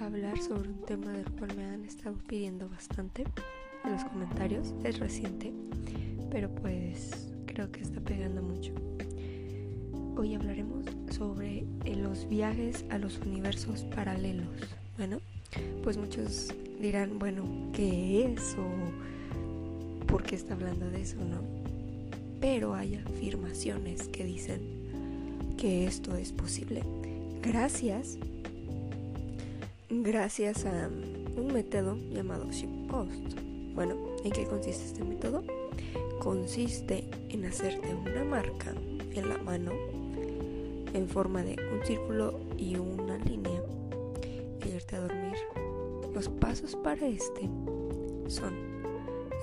hablar sobre un tema del cual me han estado pidiendo bastante en los comentarios. Es reciente, pero pues creo que está pegando mucho. Hoy hablaremos sobre eh, los viajes a los universos paralelos. Bueno, pues muchos dirán, bueno, ¿qué es o por qué está hablando de eso, no? Pero hay afirmaciones que dicen que esto es posible gracias gracias a un método llamado shitpost. Bueno, ¿en qué consiste este método? Consiste en hacerte una marca en la mano en forma de un círculo y una línea y irte a dormir. Los pasos para este son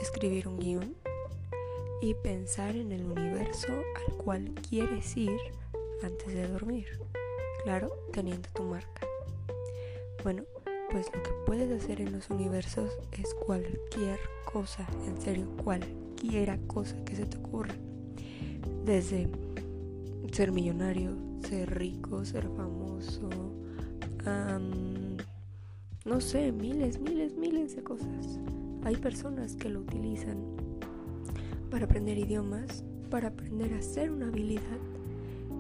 escribir un guion y pensar en el universo al cual quieres ir antes de dormir. Claro, teniendo tu marca. Bueno, pues lo que puedes hacer en los universos es cualquier cosa, en serio, cualquiera cosa que se te ocurra. Desde ser millonario, ser rico, ser famoso, no sé, miles, miles, miles de cosas. Hay personas que lo utilizan para aprender idiomas, para aprender a hacer una habilidad.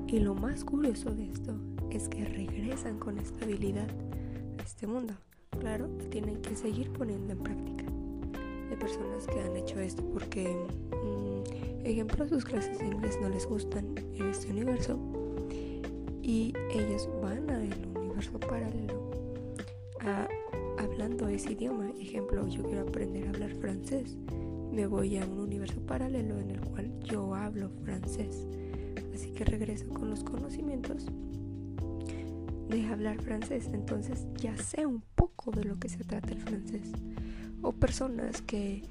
Y lo más curioso de esto es que regresan con esta habilidad a este mundo. Claro, tienen que seguir poniendo en práctica. Hay personas que han hecho esto porque, mm, ejemplo, sus clases de inglés no les gustan en este universo y ellos van al universo paralelo hablando ese idioma. Ejemplo, yo quiero aprender a hablar francés. Me voy a un universo paralelo en el cual yo hablo francés. Así que regreso con los conocimientos de hablar francés, entonces ya sé un poco de lo que se trata el francés. O personas que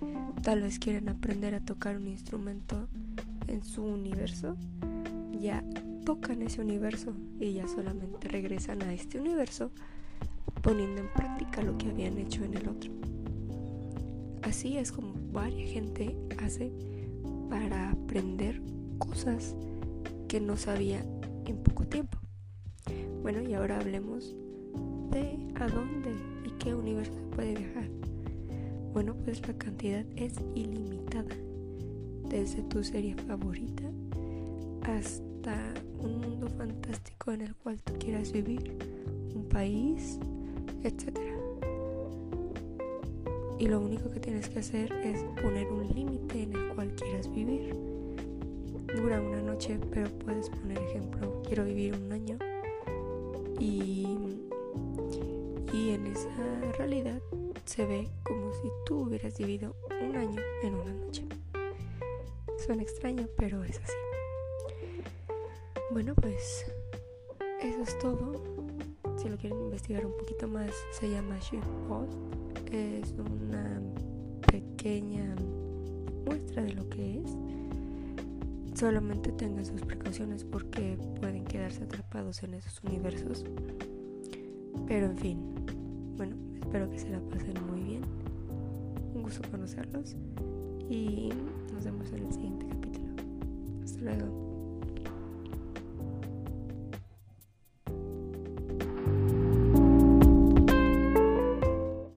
tal vez quieren aprender a tocar un instrumento en su universo, ya tocan ese universo y ya solamente regresan a este universo poniendo en práctica lo que habían hecho en el otro. Así es como varias gente hace para aprender cosas que no sabía en poco tiempo. Bueno, y ahora hablemos de a dónde y qué universo se puede viajar. Bueno, pues la cantidad es ilimitada. Desde tu serie favorita hasta un mundo fantástico en el cual tú quieras vivir, un país, etc. Y lo único que tienes que hacer es poner un límite en el cual quieras vivir. Dura una noche, pero puedes poner ejemplo, quiero vivir un año y, y en esa realidad se ve como si tú hubieras vivido un año en una noche. Suena extraño, pero es así. Bueno, pues eso es todo. Si lo quieren investigar un poquito más, se llama Post Es una pequeña muestra de lo que es solamente tengan sus precauciones porque pueden quedarse atrapados en esos universos. Pero en fin, bueno, espero que se la pasen muy bien. Un gusto conocerlos y nos vemos en el siguiente capítulo. Hasta luego.